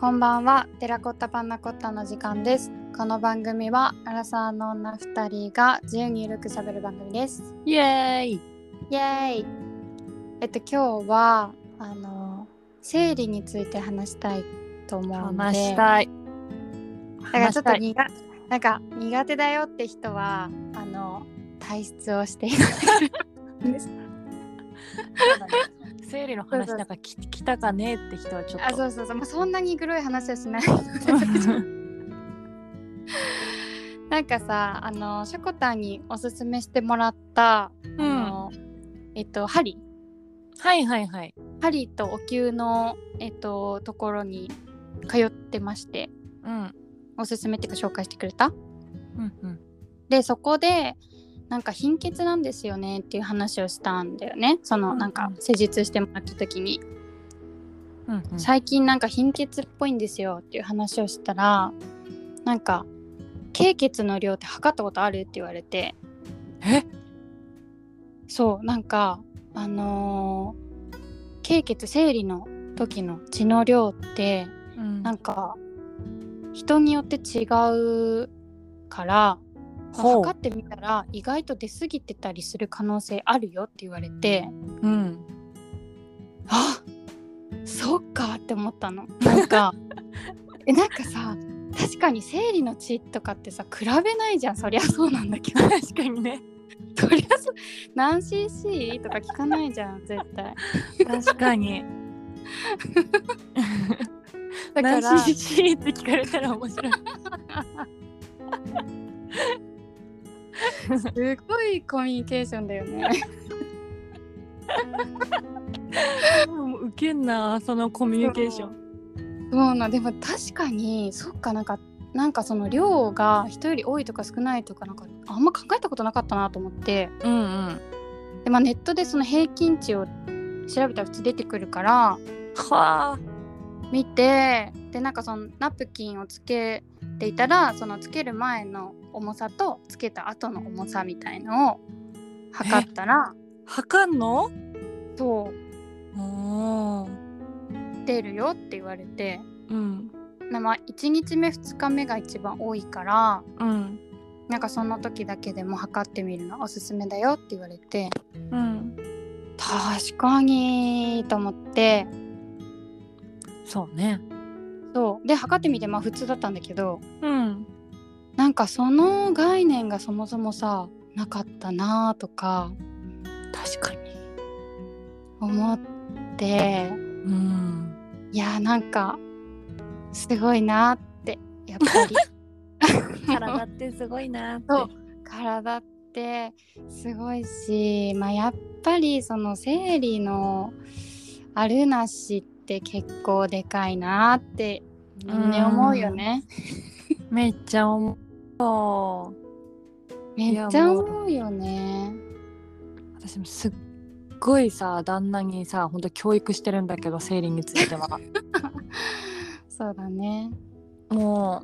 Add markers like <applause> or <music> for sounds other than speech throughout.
こんばんは。テラコッタパンナコッタの時間です。この番組はアラサーの女二人が自由にゆるく喋る番組です。イエーイ。イエーイ。えっと今日はあの生理について話したいと思うので。話したい。だからちょっと苦なんか苦手だよって人はあの体質をしている <laughs> 生理の話なんかき来たかねって人はちょっと。あそうそうそう、まあ、そんなにグロい話はしない。なんかさあのショコタンにおすすめしてもらった、うん。あのえっと針。はいはいはい。針とお灸のえっとところに通ってまして。うん。おすすめっていうか紹介してくれた？うんうん。でそこでなんか貧血なんですよねっていう話をしたんだよね。そのなんか施術してもらった時に、うんうん。最近なんか貧血っぽいんですよっていう話をしたらなんか経血の量って測ったことあるって言われて。え？そうなんかあのー経血生理の時の血の量ってうん。なんか人によって違うから測ってみたら意外と出過ぎてたりする可能性あるよって言われて。うん。あそっかって思ったの。なんか <laughs> えなんかさ確かに生理の血とかってさ比べないじゃん。そりゃそうなんだけど。確かにね。そりゃそう。何 cc とか聞かないじゃん絶対。確かに。<laughs> だから何 cc って聞かれたら面白いすごいコミュニケーションだよね。もうウケん。なそのコミュニケーションそうなでも確かにそっかなん。かなん。かその量が人より多いとか少ないとかなん。かあん。ま考えたことなかったなと思ってうん。うん。で、まあ、ネットでその平均値を調べたら普通出てくるからはあ見てでなん。かそのナプキンをつけていたらそのつける前の重さとつけた後の重さみたいのを測ったら測んの？そう。出るよって言われて。うん。なまあ1日目2日目が一番多いからうん。なんかその時だけでも測ってみるのおすすめだよって言われて。うん。確かにと思って。そうね。そう。で測ってみてまあ普通だったんだけどうんなんかその概念がそもそもさなかったなとか確かに。思ってうん。いやなんかすごいなってやっぱり。<laughs> 体ってすごいなって。体ってすごいし、まあ、やっぱりその生理のあるなしって結構でかいなってみんな思うよね。めっちゃ思う。めっちゃ思うよね。私もすっごいさ旦那にさ本当教育してるんだけど生理については。<laughs> そうだね。も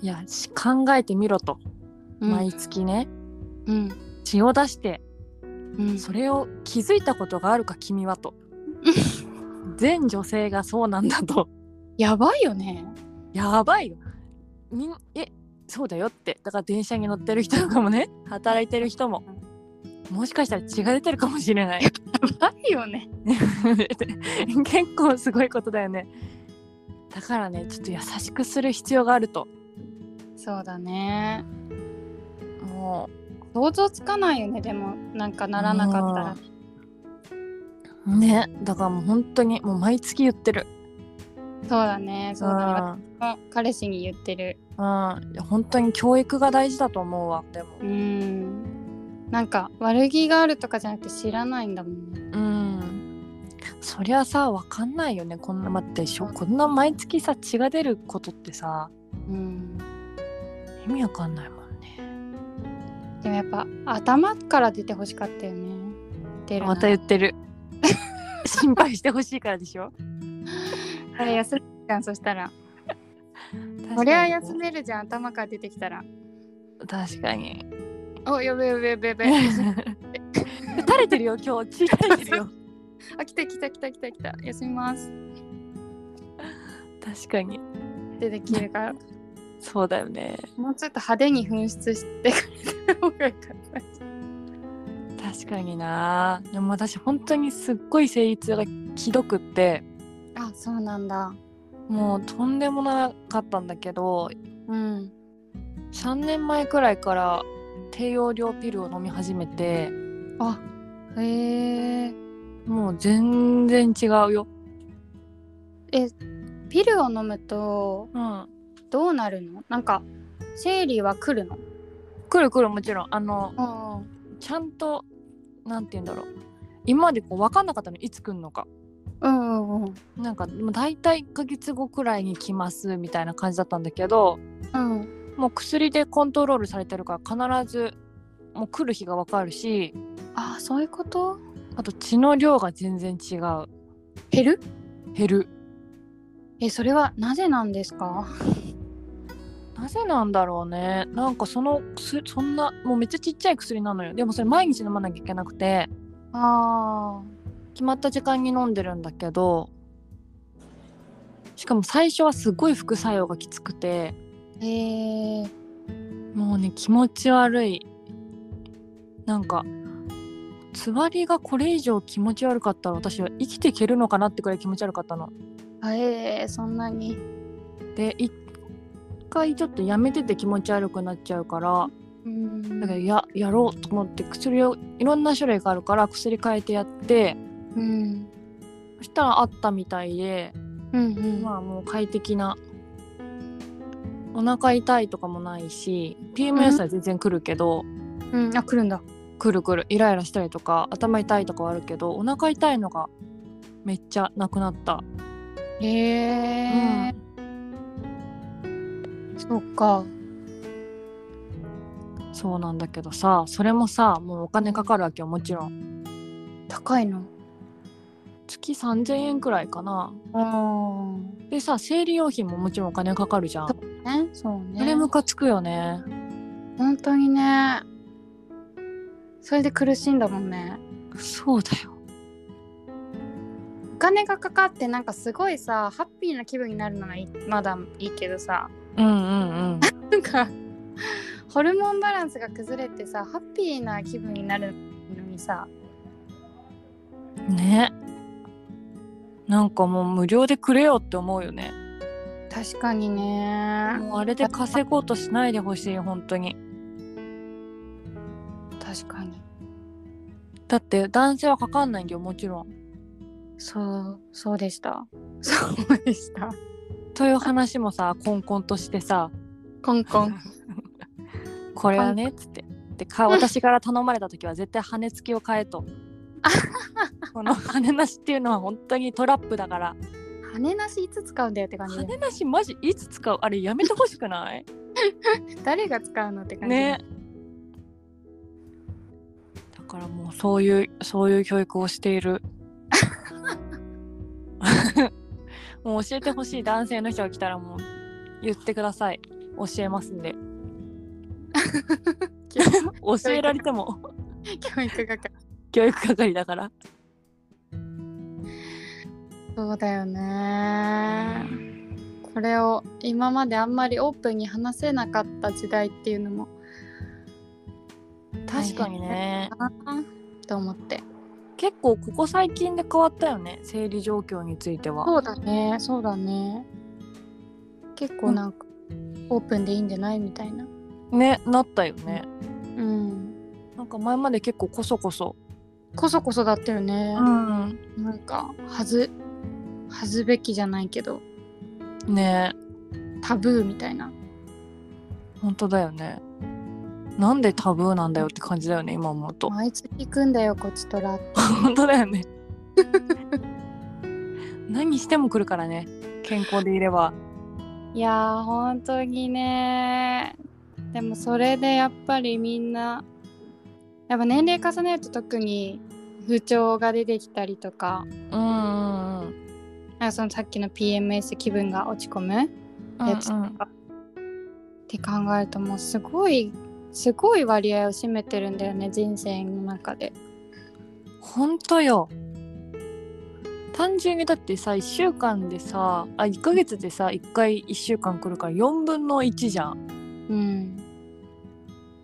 ういやし考えてみろと、うん。毎月ね。うん。血を出してうん。それを気づいたことがあるか君はと。<laughs> 全女性がそうなんだと。やばいよね。やばいよみんえそうだよって。だから電車に乗ってる人とかもね。働いてる人も。もしかしたら血が出てるかもしれない。やばいよね。<laughs> 結構すごいことだよね。だからねちょっと優しくする必要があると。そうだね。も想像つかないよね。でもなんかならなかったら。う。ね。だからもう本当にもう毎月言ってるそうだね。そうだね。彼氏に言ってる。うん、本当に教育が大事だと思うわでもうん。なんか悪気があるとかじゃなくて知らないんだもんね。うんそりゃさわかんないよねこんな待ってしょこんな毎月さ血が出ることってさうん。意味わかんないもんねでもやっぱ頭から出てほしかったよね。出るなまた言ってる <laughs> 心配してほしいからでしょ？あれ休むじゃんそしたら。そりゃ休めるじゃん頭から出てきたら。確かに。おやべやべやべやべ。垂れてるよ今日。血垂れてるよ。<laughs> あ来た来た来た来た来た。休みます。確かに。でできるから。<laughs> そうだよね。もうちょっと派手に噴出してくれた方がよかった。確かにな。でも私本当にすっごい生理痛がひどくってあそうなんだ。もうとんでもなかったんだけどうん3年前くらいから低用量ピルを飲み始めてあへえもう全然違うよ。えピルを飲むとうん。どうなるの？なんか生理は来るの？来る来るもちろん。あのうん。ちゃんとなんて言うんだろう。今までこう分かんなかったのいつ来んのかうん。うんうんなんかもう大体1ヶ月後くらいに来ますみたいな感じだったんだけどうん。もう薬でコントロールされてるから必ずもう来る日が分かるしあそういうこと？あと血の量が全然違う。減る？減る。えそれはなぜなんですか？なぜなんだろうね。なんかその薬そんなもうめっちゃちっちゃい薬なのよ。でもそれ毎日飲まなきゃいけなくて。あ決まった時間に飲んでるんだけどしかも最初はすごい副作用がきつくてーへえもうね気持ち悪い。なんかつわりがこれ以上気持ち悪かったら私は生きていけるのかなってくらい気持ち悪かったの。あえー、そんなに。で一回ちょっとやめてて気持ち悪くなっちゃうからうん。だからややろうと思って薬をいろんな種類があるから薬変えてやってうん。そしたらあったみたいでうんうん。まあもう快適なお腹痛いとかもないし PMS は全然来るけど、うん。あ来るんだ。くるくる。イライラしたりとか頭痛いとかはあるけどお腹痛いのがめっちゃなくなった、へえ。そっか。そうなんだけどさそれもさもうお金かかるわけよもちろん。高いの月3000円くらいかな。あでさ生理用品ももちろんお金かかるじゃん。あねそうね。あれムカつくよね。本当にね。それで苦しいんだもんね。そうだよ。お金がかかってなんかすごいさハッピーな気分になるのはまだいいけどさ。うんうんなんかホルモンバランスが崩れてさハッピーな気分になるのにさ。うんねなんかもう無料でくれよって思うよね。確かにね。もうあれで稼ごうとしないでほしい本当に。確かに。だって男性はかかんないんだよもちろん。そうそうでした。<laughs> そうでした。という話もさコンコンとしてさ。コンコン。<laughs> これはねっつって。でか私から頼まれた時は絶対羽付きを変えと <laughs> この羽なしっていうのは本当にトラップだから。羽なしいつ使うんだよって感じで。羽なしマジいつ使う？あれやめてほしくない？<laughs> 誰が使うのって感じね。だからもうそういうそういう教育をしている。<laughs> もう教えてほしい男性の人が来たらもう言ってください。教えますんで。教えられても。教育係教育係だから。そうだよね。これを今まであんまりオープンに話せなかった時代っていうのも確かにね。あと思って。結構ここ最近で変わったよね生理状況については。そうだねそうだね。結構なんか、オープンでいいんじゃないみたいな。ねなったよね。うん。なんか前まで結構こそこそこそこそだったよね、ん。なんかはずはずべきじゃないけど。ね。タブーみたいな。本当だよね。なんでタブーなんだよって感じだよね今思うと。毎月行くんだよこっちとら本当だよね。<laughs> 何しても来るからね健康でいれば。いやー本当にねでもそれでやっぱりみんなやっぱ年齢重ねると特に不調が出てきたりとかうんうんうん。なんかそのさっきの PMS 気分が落ち込むやつとうんうん。かって考えるともうすごいすごい割合を占めてるんだよね人生の中で。本当よ。単純にだってさ1週間でさあ1ヶ月でさ1回1週間来るから4分の1じゃん。うん。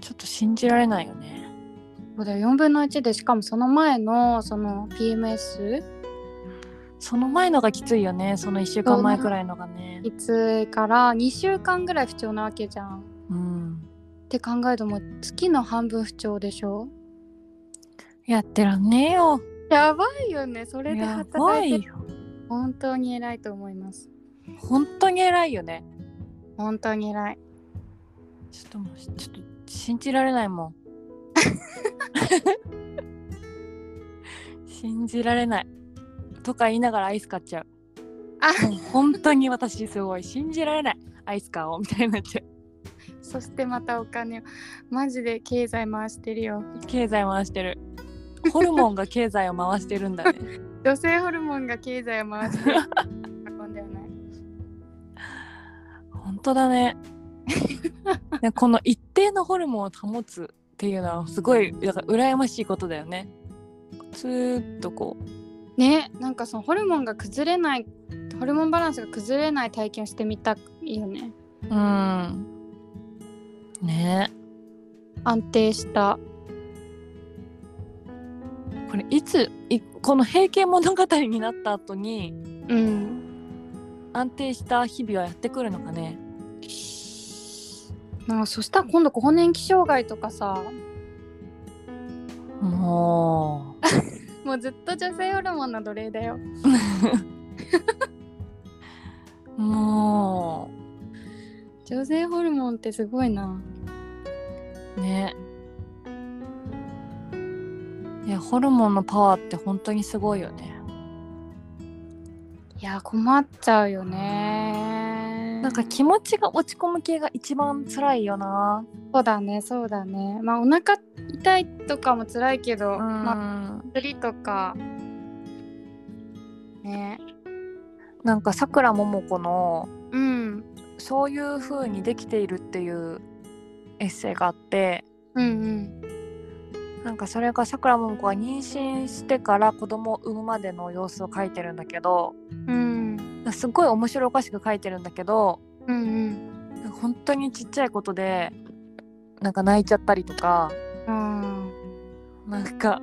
ちょっと信じられないよねそうだよ4分の1でしかもその前のその PMS その前のがきついよね。その1週間前くらいのがね。きついから2週間ぐらい不調なわけじゃん。うん。って考えるともう月の半分不調でしょ？やってらんねえよ。やばいよね。それで働いて本当に偉いと思います。本当に偉いよね。本当に偉い。ちょっともうちょっと信じられないもん <laughs> 信じられない。とか言いながらアイス買っちゃう。あ。もう本当に私すごい。信じられない。アイス買おうみたいになっちゃう。そしてまたお金。をマジで経済回してるよ。経済回してる。ホルモンが経済を回してるんだね。<laughs> 女性ホルモンが経済を回してる。運んではない。本当だね。<laughs> でこの一定のホルモンを保つっていうのはすごいだから羨ましいことだよね。ずーっとこう。ねなんかそのホルモンが崩れないホルモンバランスが崩れない体験をしてみたいよね。うん。ね。安定した。これいついこの「平家物語」になった後にうん。安定した日々はやってくるのかねなんかそしたら今度更年期障害とかさ。も <laughs> もうずっと女性ホルモンの奴隷だよ。う。も女性ホルモンってすごいな。うね。いやホルモンのパワーって本当にすごいよね。いや困っちゃうよねなんか気持ちが落ち込む系が一番辛いよな。そうだねそうだね。まあお腹痛いとかも辛いけど、うん、まあ薬とか。ね。なんかさくらももこのうん。そういう風にできているっていうエッセイがあってうんうん。なんかそれがさくらももこが妊娠してから子供を産むまでの様子を書いてるんだけどうんすっごい面白おかしく書いてるんだけどうんうん。本当にちっちゃいことでなんか泣いちゃったりとかうん。なんか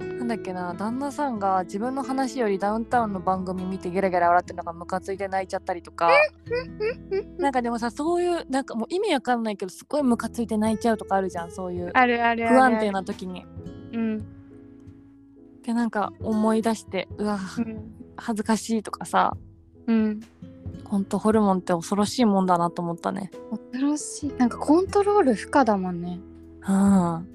なんだっけな旦那さんが自分の話よりダウンタウンの番組見てゲラゲラ笑ってるのがムカついて泣いちゃったりとかなんかでもさそういうなんかもう意味わかんないけどすっごいムカついて泣いちゃうとかあるじゃんそういう不安定な時に。うん。でなんか思い出してうわうん。恥ずかしいとかさうん。ほんとホルモンって恐ろしいもんだなと思ったね。恐ろしい。なんかコントロール不可だもんね。うん。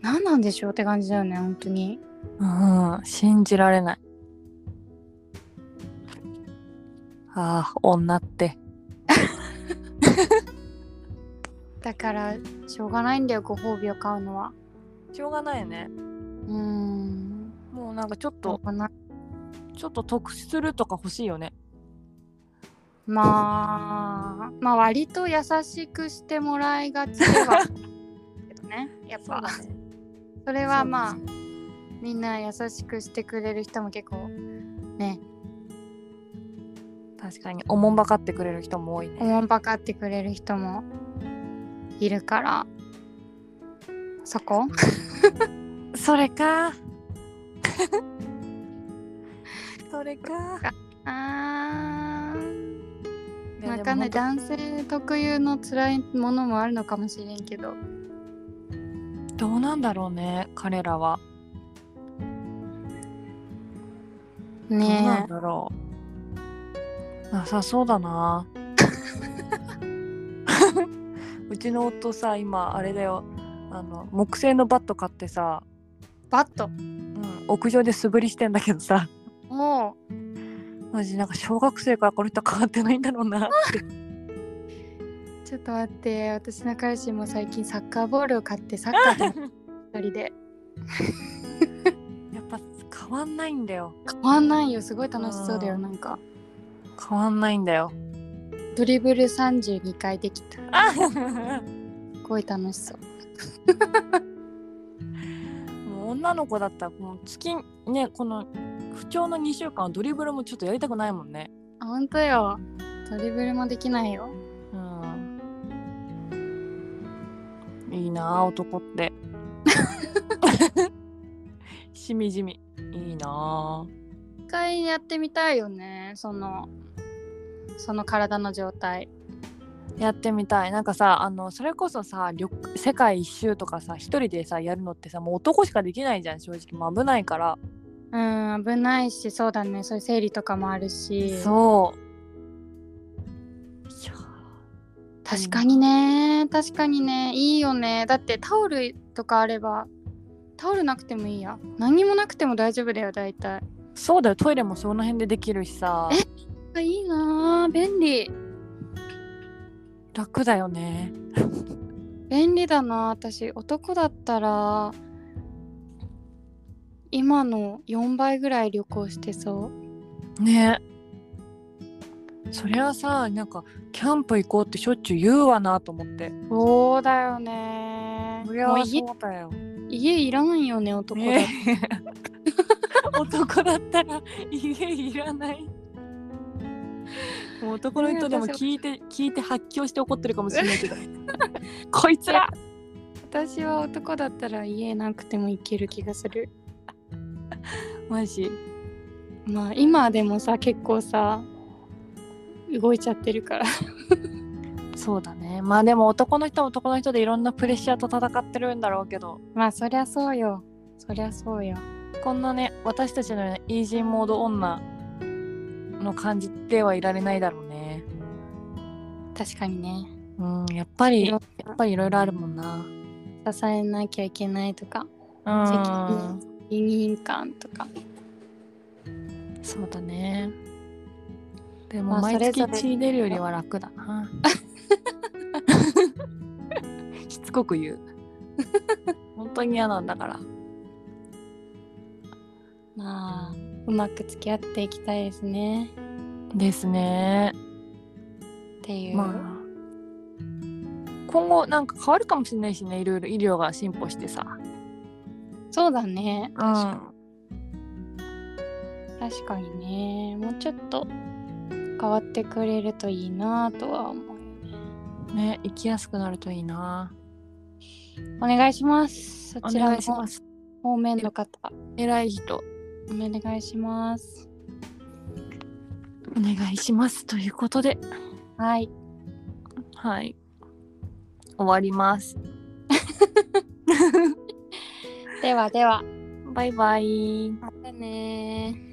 何なんでしょうって感じだよね本当に。うん、信じられない。ああ、女って。だからしょうがないんだよご褒美を買うのは。しょうがないよね。うーん。もうなんかちょっと、ちょっと得するとか欲しいよね。まあまあ割と優しくしてもらいがちではけどね <laughs> やっぱそ,、ね。れはまあねみんな優しくしてくれる人も結構ね確かに、おもんばかってくれる人も多いおね。もんばかってくれる人もいるからそこ？<laughs> それか。それか。あないでも男性特有の辛いものもあるのかもしれんけどどうなんだろうね、彼らは。どうなんねだろう。なさそうだな。<laughs> うちの夫さ、今、あれだよ。あの木製のバット買ってさ、えバットうん、屋上で素振りしてんだけどさもマジなんか小学生からこの人変わってないんだろうな。ってうちょっと待って私の彼氏も最近サッカーボールを買ってサッカーと一 <laughs> 人で。<laughs> やっぱ変わんないんだよ。変わんないよ。すごい楽しそうだようん。なんか。変わんないんだよ。ドリブル32回できた。あ <laughs> すごい楽しそう。もう女の子だったらもう月ねこの不調の2週間はドリブルもちょっとやりたくないもんね。あほんとよ。ドリブルもできないよ。うん。いいなあ男って。<laughs> しみじみ。いいな。あ一回やってみたいよね。そのその体の状態。やってみたい。なんかさあのそれこそさ旅世界一周とかさ一人でさやるのってさもう男しかできないじゃん正直。もう危ないからうん危ないしそうだね。そういう生理とかもあるし。そう。確かにね。確かにね。いいよね。だってタオルとかあればタオルなくてもいいや。何にもなくても大丈夫だよ大体。そうだよ。トイレもその辺でできるしさ。あいいなあ便利。楽だよね。<laughs> 便利だな私。男だったら今の4倍ぐらい旅行してそう。ね。そりゃさなんかキャンプ行こうってしょっちゅう言うわなと思って。そうだよね。そりゃそうだよ。家いらんよね男だ。<laughs> 男だったら家いらない。もう男の人でも聞いて聞いて発狂して怒ってるかもしれないけど。<laughs> こいつら。私は男だったら家なくてもいける気がする <laughs> マジ。まあ今でもさ結構さ動いちゃってるから。<laughs> そうだね。まあでも男の人は男の人でいろんなプレッシャーと戦ってるんだろうけど。まあそりゃそうよ。そりゃそうよ。こんなね私たちのようなイージーモード女の感じではいられないだろうね。確かにね。うんやっぱりやいろっぱりいろいろあるもんな。支えなきゃいけないとか。うん責任感とか。そうだね。でもまあ毎月それぞれ血出るよりは楽だな。<laughs> しつこく言う。本当に嫌なんだから。まあうまく付き合っていきたいですね。ですね。っていう、まあ今後なんか変わるかもしれないしねいろいろ医療が進歩してさそうだね。うん。確かにね。もうちょっと変わってくれるといいなとは思うよね。ね生きやすくなるといいな。お願いします。そおちらの方面の方。偉い人。お願いします。お願いします。ということで。はい。はい。終わります <laughs> ではでは。バイバイ。またね